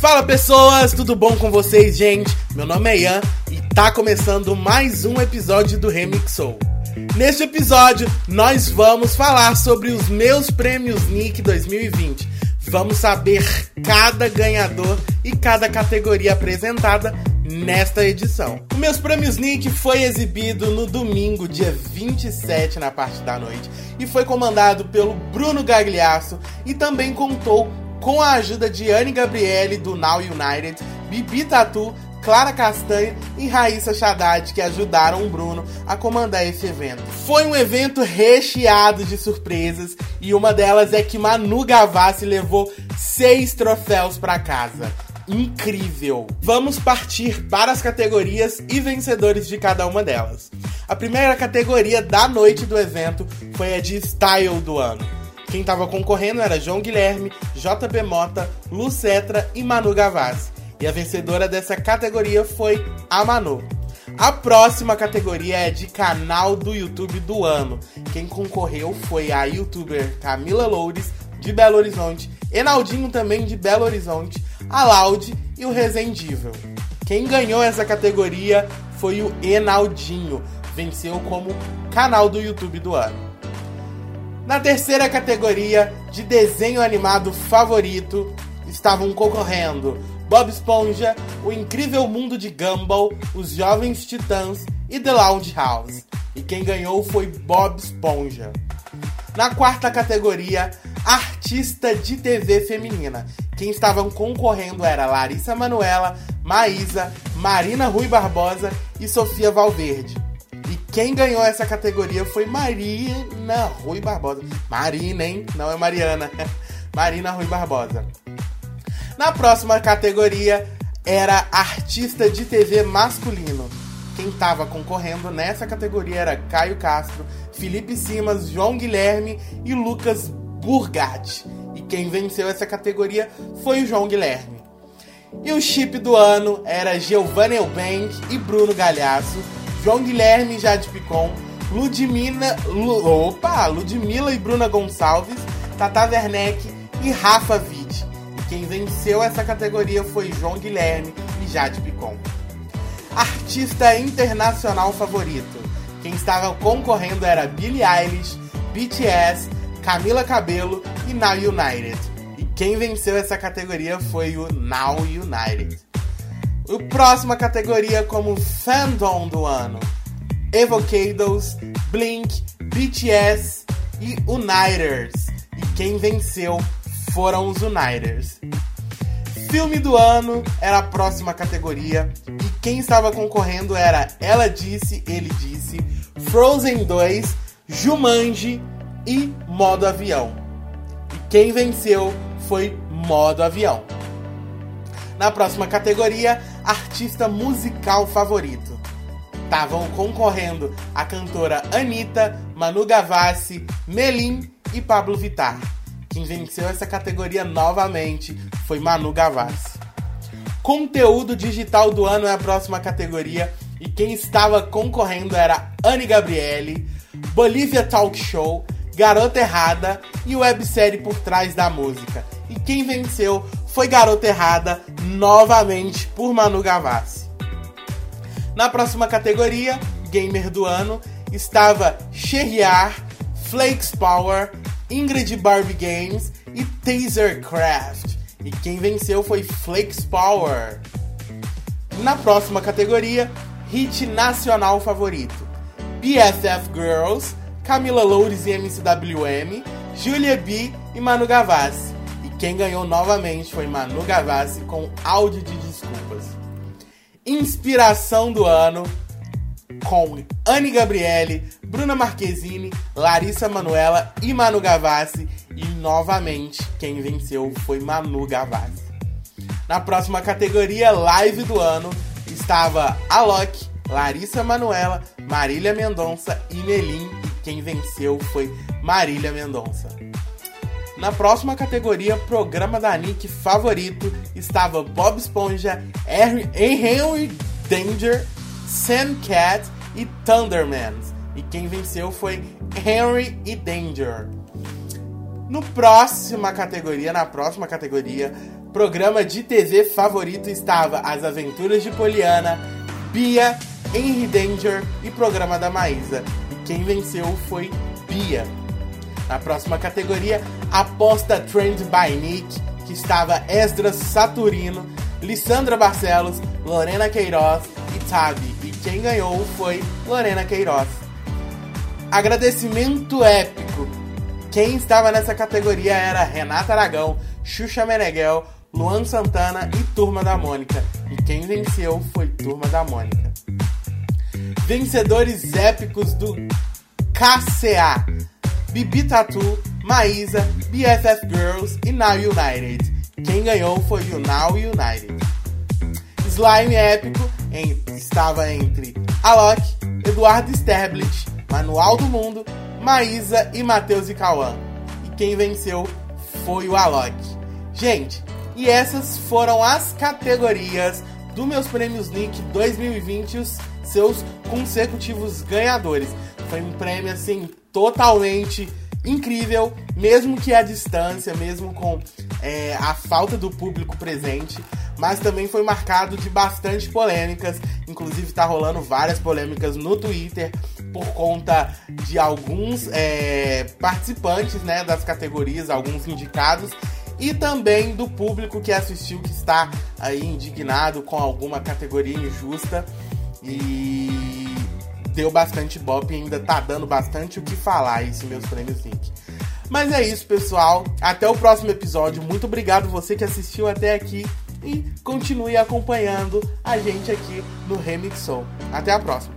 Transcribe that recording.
Fala pessoas, tudo bom com vocês, gente? Meu nome é Ian e tá começando mais um episódio do Remixou. Neste episódio, nós vamos falar sobre os meus prêmios Nick 2020. Vamos saber cada ganhador e cada categoria apresentada nesta edição. O meus prêmios Nick foi exibido no domingo, dia 27, na parte da noite, e foi comandado pelo Bruno Gagliasso e também contou com a ajuda de Anne Gabriele do Now United, Bibi Tatu, Clara Castanha e Raíssa Haddad que ajudaram o Bruno a comandar esse evento. Foi um evento recheado de surpresas e uma delas é que Manu Gavassi levou seis troféus para casa. Incrível! Vamos partir para as categorias e vencedores de cada uma delas. A primeira categoria da noite do evento foi a de Style do ano. Quem estava concorrendo era João Guilherme, JB Mota, Lucetra e Manu Gavassi. E a vencedora dessa categoria foi a Manu. A próxima categoria é de canal do YouTube do ano. Quem concorreu foi a youtuber Camila Loures, de Belo Horizonte, Enaldinho também de Belo Horizonte, a Laude e o Resendível. Quem ganhou essa categoria foi o Enaldinho, venceu como canal do YouTube do ano. Na terceira categoria de desenho animado favorito estavam concorrendo Bob Esponja, O Incrível Mundo de Gumball, Os Jovens Titãs e The Lounge House. E quem ganhou foi Bob Esponja. Na quarta categoria, Artista de TV Feminina. Quem estavam concorrendo era Larissa Manuela, Maísa, Marina Rui Barbosa e Sofia Valverde. Quem ganhou essa categoria foi Marina Rui Barbosa. Marina, hein? Não é Mariana. Marina Rui Barbosa. Na próxima categoria era artista de TV masculino. Quem estava concorrendo nessa categoria era Caio Castro, Felipe Simas, João Guilherme e Lucas Burgatti. E quem venceu essa categoria foi o João Guilherme. E o chip do ano era Giovanni Elbank e Bruno Galhaço, João Guilherme e Jade Picon, Ludmila, Lu, opa, Ludmila e Bruna Gonçalves, Tata Werneck e Rafa Witt. Quem venceu essa categoria foi João Guilherme e Jade Picon. Artista internacional favorito. Quem estava concorrendo era Billie Eilish, BTS, Camila Cabello e Now United. E quem venceu essa categoria foi o Now United. O próxima categoria como fandom do ano. Evocados, Blink, BTS e Uniters. E quem venceu foram os Uniters. Filme do ano era a próxima categoria e quem estava concorrendo era Ela Disse, Ele Disse, Frozen 2, Jumanji e Modo Avião. E quem venceu foi Modo Avião. Na próxima categoria, Artista Musical Favorito. Estavam concorrendo a cantora Anitta, Manu Gavassi, Melim e Pablo Vittar. Quem venceu essa categoria novamente foi Manu Gavassi. Conteúdo digital do ano é a próxima categoria e quem estava concorrendo era Anne Gabriele, Bolívia Talk Show, Garota Errada e websérie por trás da música. E quem venceu foi Garota Errada, novamente por Manu Gavassi. Na próxima categoria, Gamer do Ano, estava Sherriar, Flakes Power, Ingrid Barbie Games e Tasercraft. E quem venceu foi Flakes Power. Na próxima categoria, Hit Nacional Favorito. BFF Girls, Camila Loures e MCWM, Julia B e Manu Gavassi. Quem ganhou novamente foi Manu Gavassi com áudio de desculpas. Inspiração do ano com Anne Gabriele, Bruna Marquezine, Larissa Manuela e Manu Gavassi. E novamente, quem venceu foi Manu Gavassi. Na próxima categoria, live do ano, estava Alok, Larissa Manuela, Marília Mendonça e Melim. E quem venceu foi Marília Mendonça. Na próxima categoria, programa da Nick favorito, estava Bob Esponja, Henry Danger, Sam Cat e Thunderman. E quem venceu foi Henry e Danger. No próxima categoria, na próxima categoria, Programa de TV favorito estava As Aventuras de Poliana, Bia, Henry Danger e Programa da Maísa. E quem venceu foi Bia. Na próxima categoria, Aposta Trend by Nick, que estava Esdras Saturino, Lissandra Barcelos, Lorena Queiroz e Tabi. E quem ganhou foi Lorena Queiroz. Agradecimento épico. Quem estava nessa categoria era Renata Aragão, Xuxa Meneghel, Luan Santana e Turma da Mônica. E quem venceu foi Turma da Mônica. Vencedores épicos do KCA. Bibi Tatu, Maísa, BFF Girls e Now United. Quem ganhou foi o Now United. Slime épico em, estava entre Alok, Eduardo Sterblit, Manual do Mundo, Maísa e Matheus e Cauã. E quem venceu foi o Alok. Gente, e essas foram as categorias do meus prêmios Nick 2020 os seus consecutivos ganhadores. Foi um prêmio assim totalmente incrível, mesmo que à distância, mesmo com é, a falta do público presente, mas também foi marcado de bastante polêmicas. Inclusive está rolando várias polêmicas no Twitter por conta de alguns é, participantes né, das categorias, alguns indicados. E também do público que assistiu, que está aí indignado com alguma categoria injusta. E deu bastante bop e ainda tá dando bastante o que falar esse meus prêmios Nick. Mas é isso, pessoal. Até o próximo episódio. Muito obrigado você que assistiu até aqui e continue acompanhando a gente aqui no Remixou. Até a próxima.